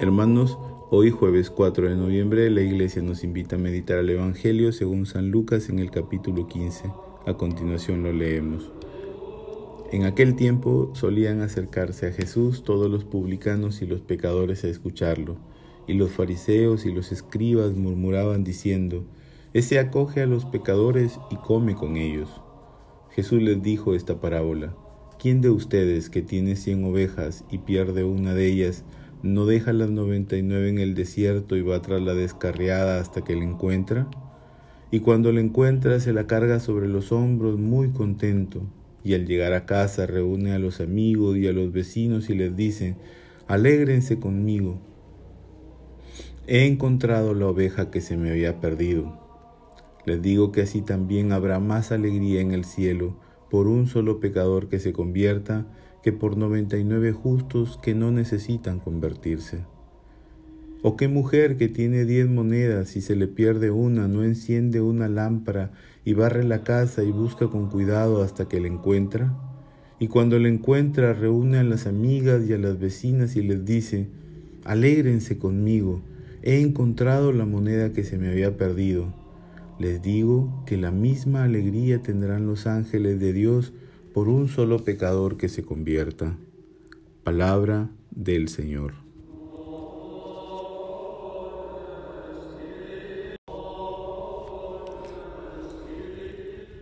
Hermanos, hoy jueves 4 de noviembre la iglesia nos invita a meditar el Evangelio según San Lucas en el capítulo 15. A continuación lo leemos. En aquel tiempo solían acercarse a Jesús todos los publicanos y los pecadores a escucharlo, y los fariseos y los escribas murmuraban diciendo, Ese acoge a los pecadores y come con ellos. Jesús les dijo esta parábola, ¿quién de ustedes que tiene cien ovejas y pierde una de ellas, no deja las noventa y nueve en el desierto y va tras la descarriada hasta que la encuentra? Y cuando la encuentra se la carga sobre los hombros muy contento, y al llegar a casa reúne a los amigos y a los vecinos y les dice, alégrense conmigo, he encontrado la oveja que se me había perdido. Les digo que así también habrá más alegría en el cielo por un solo pecador que se convierta que por noventa y nueve justos que no necesitan convertirse. ¿O qué mujer que tiene diez monedas y se le pierde una no enciende una lámpara y barre la casa y busca con cuidado hasta que la encuentra? Y cuando la encuentra reúne a las amigas y a las vecinas y les dice, alégrense conmigo, he encontrado la moneda que se me había perdido. Les digo que la misma alegría tendrán los ángeles de Dios por un solo pecador que se convierta. Palabra del Señor.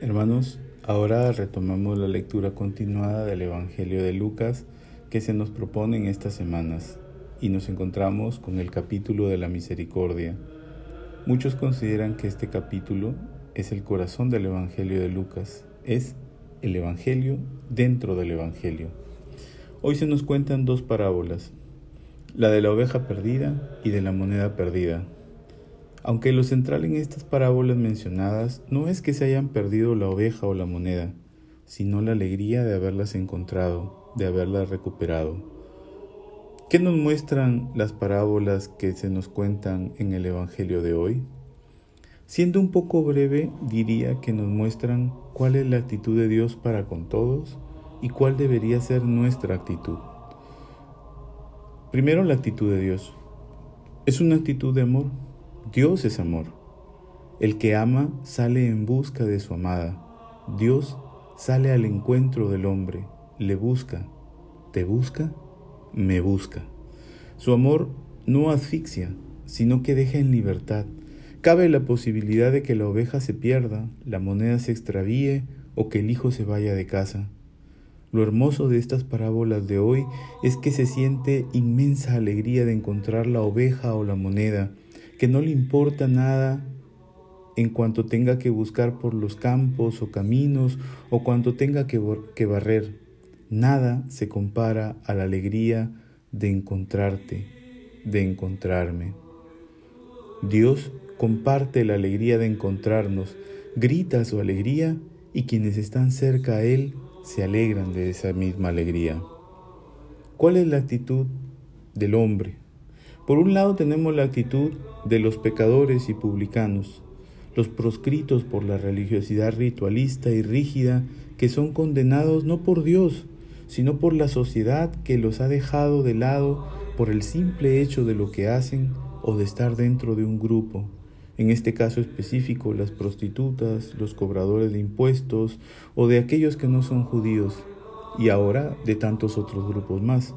Hermanos, ahora retomamos la lectura continuada del Evangelio de Lucas que se nos propone en estas semanas y nos encontramos con el capítulo de la misericordia. Muchos consideran que este capítulo es el corazón del Evangelio de Lucas, es el Evangelio dentro del Evangelio. Hoy se nos cuentan dos parábolas, la de la oveja perdida y de la moneda perdida. Aunque lo central en estas parábolas mencionadas no es que se hayan perdido la oveja o la moneda, sino la alegría de haberlas encontrado, de haberlas recuperado. ¿Qué nos muestran las parábolas que se nos cuentan en el Evangelio de hoy? Siendo un poco breve, diría que nos muestran cuál es la actitud de Dios para con todos y cuál debería ser nuestra actitud. Primero, la actitud de Dios. Es una actitud de amor. Dios es amor. El que ama sale en busca de su amada. Dios sale al encuentro del hombre, le busca. ¿Te busca? Me busca. Su amor no asfixia, sino que deja en libertad Cabe la posibilidad de que la oveja se pierda, la moneda se extravíe o que el hijo se vaya de casa. Lo hermoso de estas parábolas de hoy es que se siente inmensa alegría de encontrar la oveja o la moneda, que no le importa nada en cuanto tenga que buscar por los campos o caminos o cuanto tenga que, que barrer. Nada se compara a la alegría de encontrarte, de encontrarme. Dios comparte la alegría de encontrarnos, grita su alegría y quienes están cerca a Él se alegran de esa misma alegría. ¿Cuál es la actitud del hombre? Por un lado tenemos la actitud de los pecadores y publicanos, los proscritos por la religiosidad ritualista y rígida que son condenados no por Dios, sino por la sociedad que los ha dejado de lado por el simple hecho de lo que hacen o de estar dentro de un grupo, en este caso específico las prostitutas, los cobradores de impuestos o de aquellos que no son judíos y ahora de tantos otros grupos más.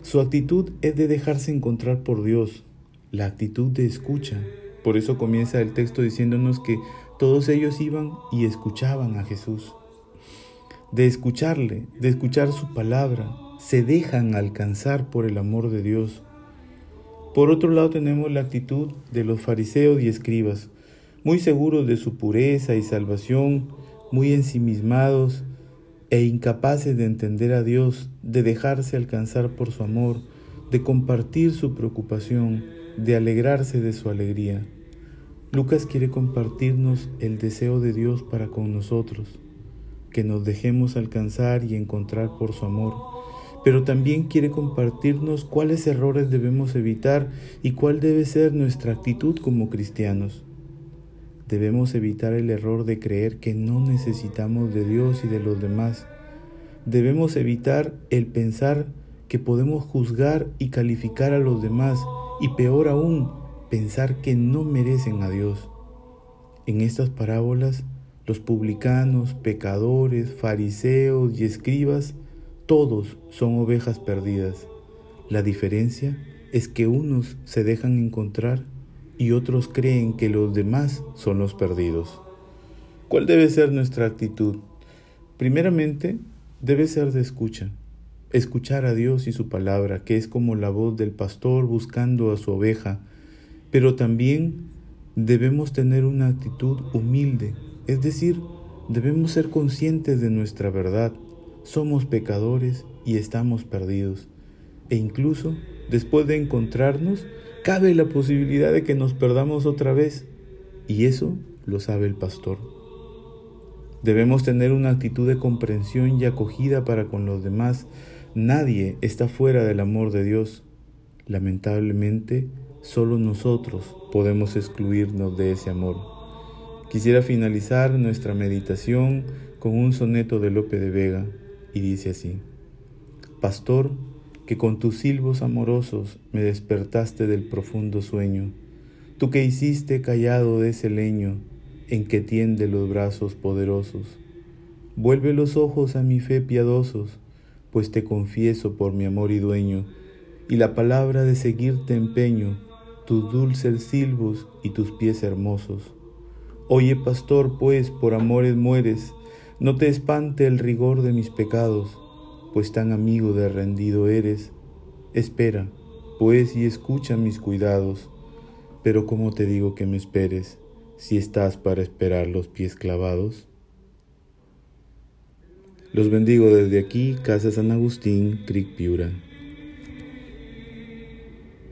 Su actitud es de dejarse encontrar por Dios, la actitud de escucha. Por eso comienza el texto diciéndonos que todos ellos iban y escuchaban a Jesús. De escucharle, de escuchar su palabra, se dejan alcanzar por el amor de Dios por otro lado tenemos la actitud de los fariseos y escribas, muy seguros de su pureza y salvación, muy ensimismados e incapaces de entender a Dios, de dejarse alcanzar por su amor, de compartir su preocupación, de alegrarse de su alegría. Lucas quiere compartirnos el deseo de Dios para con nosotros, que nos dejemos alcanzar y encontrar por su amor pero también quiere compartirnos cuáles errores debemos evitar y cuál debe ser nuestra actitud como cristianos. Debemos evitar el error de creer que no necesitamos de Dios y de los demás. Debemos evitar el pensar que podemos juzgar y calificar a los demás y peor aún, pensar que no merecen a Dios. En estas parábolas, los publicanos, pecadores, fariseos y escribas, todos son ovejas perdidas. La diferencia es que unos se dejan encontrar y otros creen que los demás son los perdidos. ¿Cuál debe ser nuestra actitud? Primeramente, debe ser de escucha. Escuchar a Dios y su palabra, que es como la voz del pastor buscando a su oveja, pero también debemos tener una actitud humilde, es decir, debemos ser conscientes de nuestra verdad. Somos pecadores y estamos perdidos. E incluso, después de encontrarnos, cabe la posibilidad de que nos perdamos otra vez. Y eso lo sabe el pastor. Debemos tener una actitud de comprensión y acogida para con los demás. Nadie está fuera del amor de Dios. Lamentablemente, solo nosotros podemos excluirnos de ese amor. Quisiera finalizar nuestra meditación con un soneto de Lope de Vega y dice así, Pastor, que con tus silbos amorosos me despertaste del profundo sueño, tú que hiciste callado de ese leño en que tiende los brazos poderosos. Vuelve los ojos a mi fe piadosos, pues te confieso por mi amor y dueño, y la palabra de seguirte empeño, tus dulces silbos y tus pies hermosos. Oye, pastor, pues por amores mueres, no te espante el rigor de mis pecados, pues tan amigo de rendido eres. Espera, pues, y escucha mis cuidados. Pero ¿cómo te digo que me esperes, si estás para esperar los pies clavados? Los bendigo desde aquí, Casa San Agustín, Cric Piura.